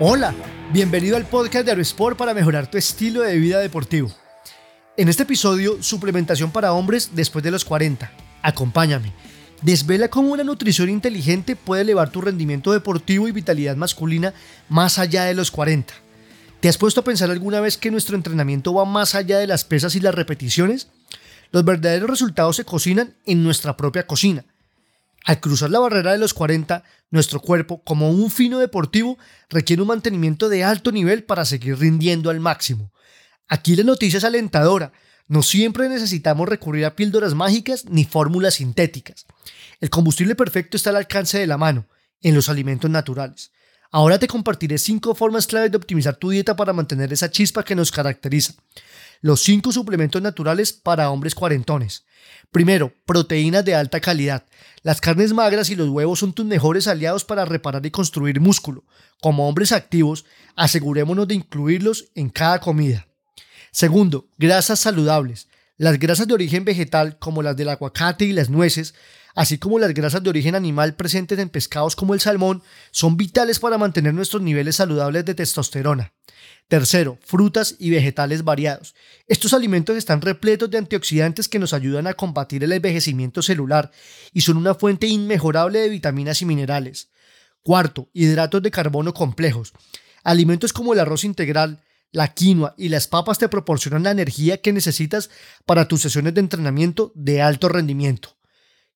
Hola, bienvenido al podcast de Aerosport para mejorar tu estilo de vida deportivo. En este episodio, suplementación para hombres después de los 40. Acompáñame. Desvela cómo una nutrición inteligente puede elevar tu rendimiento deportivo y vitalidad masculina más allá de los 40. ¿Te has puesto a pensar alguna vez que nuestro entrenamiento va más allá de las pesas y las repeticiones? Los verdaderos resultados se cocinan en nuestra propia cocina. Al cruzar la barrera de los 40, nuestro cuerpo, como un fino deportivo, requiere un mantenimiento de alto nivel para seguir rindiendo al máximo. Aquí la noticia es alentadora. No siempre necesitamos recurrir a píldoras mágicas ni fórmulas sintéticas. El combustible perfecto está al alcance de la mano, en los alimentos naturales. Ahora te compartiré 5 formas claves de optimizar tu dieta para mantener esa chispa que nos caracteriza los 5 suplementos naturales para hombres cuarentones. Primero, proteínas de alta calidad. Las carnes magras y los huevos son tus mejores aliados para reparar y construir músculo. Como hombres activos, asegurémonos de incluirlos en cada comida. Segundo, grasas saludables. Las grasas de origen vegetal, como las del aguacate y las nueces, así como las grasas de origen animal presentes en pescados como el salmón, son vitales para mantener nuestros niveles saludables de testosterona. Tercero, frutas y vegetales variados. Estos alimentos están repletos de antioxidantes que nos ayudan a combatir el envejecimiento celular y son una fuente inmejorable de vitaminas y minerales. Cuarto, hidratos de carbono complejos. Alimentos como el arroz integral, la quinoa y las papas te proporcionan la energía que necesitas para tus sesiones de entrenamiento de alto rendimiento.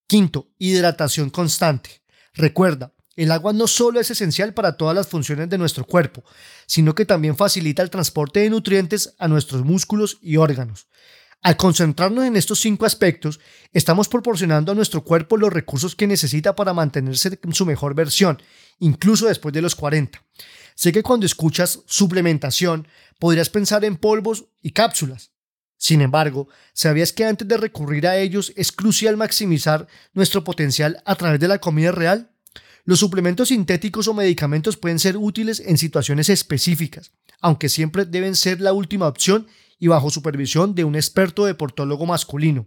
Quinto, hidratación constante. Recuerda, el agua no solo es esencial para todas las funciones de nuestro cuerpo, sino que también facilita el transporte de nutrientes a nuestros músculos y órganos. Al concentrarnos en estos cinco aspectos, estamos proporcionando a nuestro cuerpo los recursos que necesita para mantenerse en su mejor versión, incluso después de los 40. Sé que cuando escuchas suplementación, podrías pensar en polvos y cápsulas, sin embargo, ¿sabías que antes de recurrir a ellos es crucial maximizar nuestro potencial a través de la comida real? Los suplementos sintéticos o medicamentos pueden ser útiles en situaciones específicas, aunque siempre deben ser la última opción y bajo supervisión de un experto deportólogo masculino.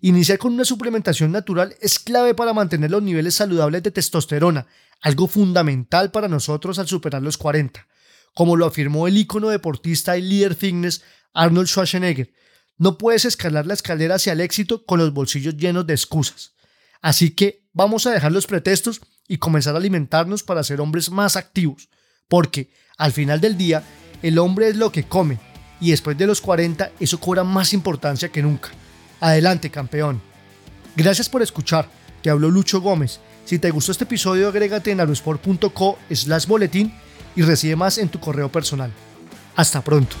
Iniciar con una suplementación natural es clave para mantener los niveles saludables de testosterona, algo fundamental para nosotros al superar los 40, como lo afirmó el ícono deportista y líder fitness Arnold Schwarzenegger, no puedes escalar la escalera hacia el éxito con los bolsillos llenos de excusas. Así que vamos a dejar los pretextos y comenzar a alimentarnos para ser hombres más activos, porque al final del día el hombre es lo que come y después de los 40 eso cobra más importancia que nunca. Adelante, campeón. Gracias por escuchar. Te habló Lucho Gómez. Si te gustó este episodio, agrégate en aerosport.co slash boletín y recibe más en tu correo personal. Hasta pronto.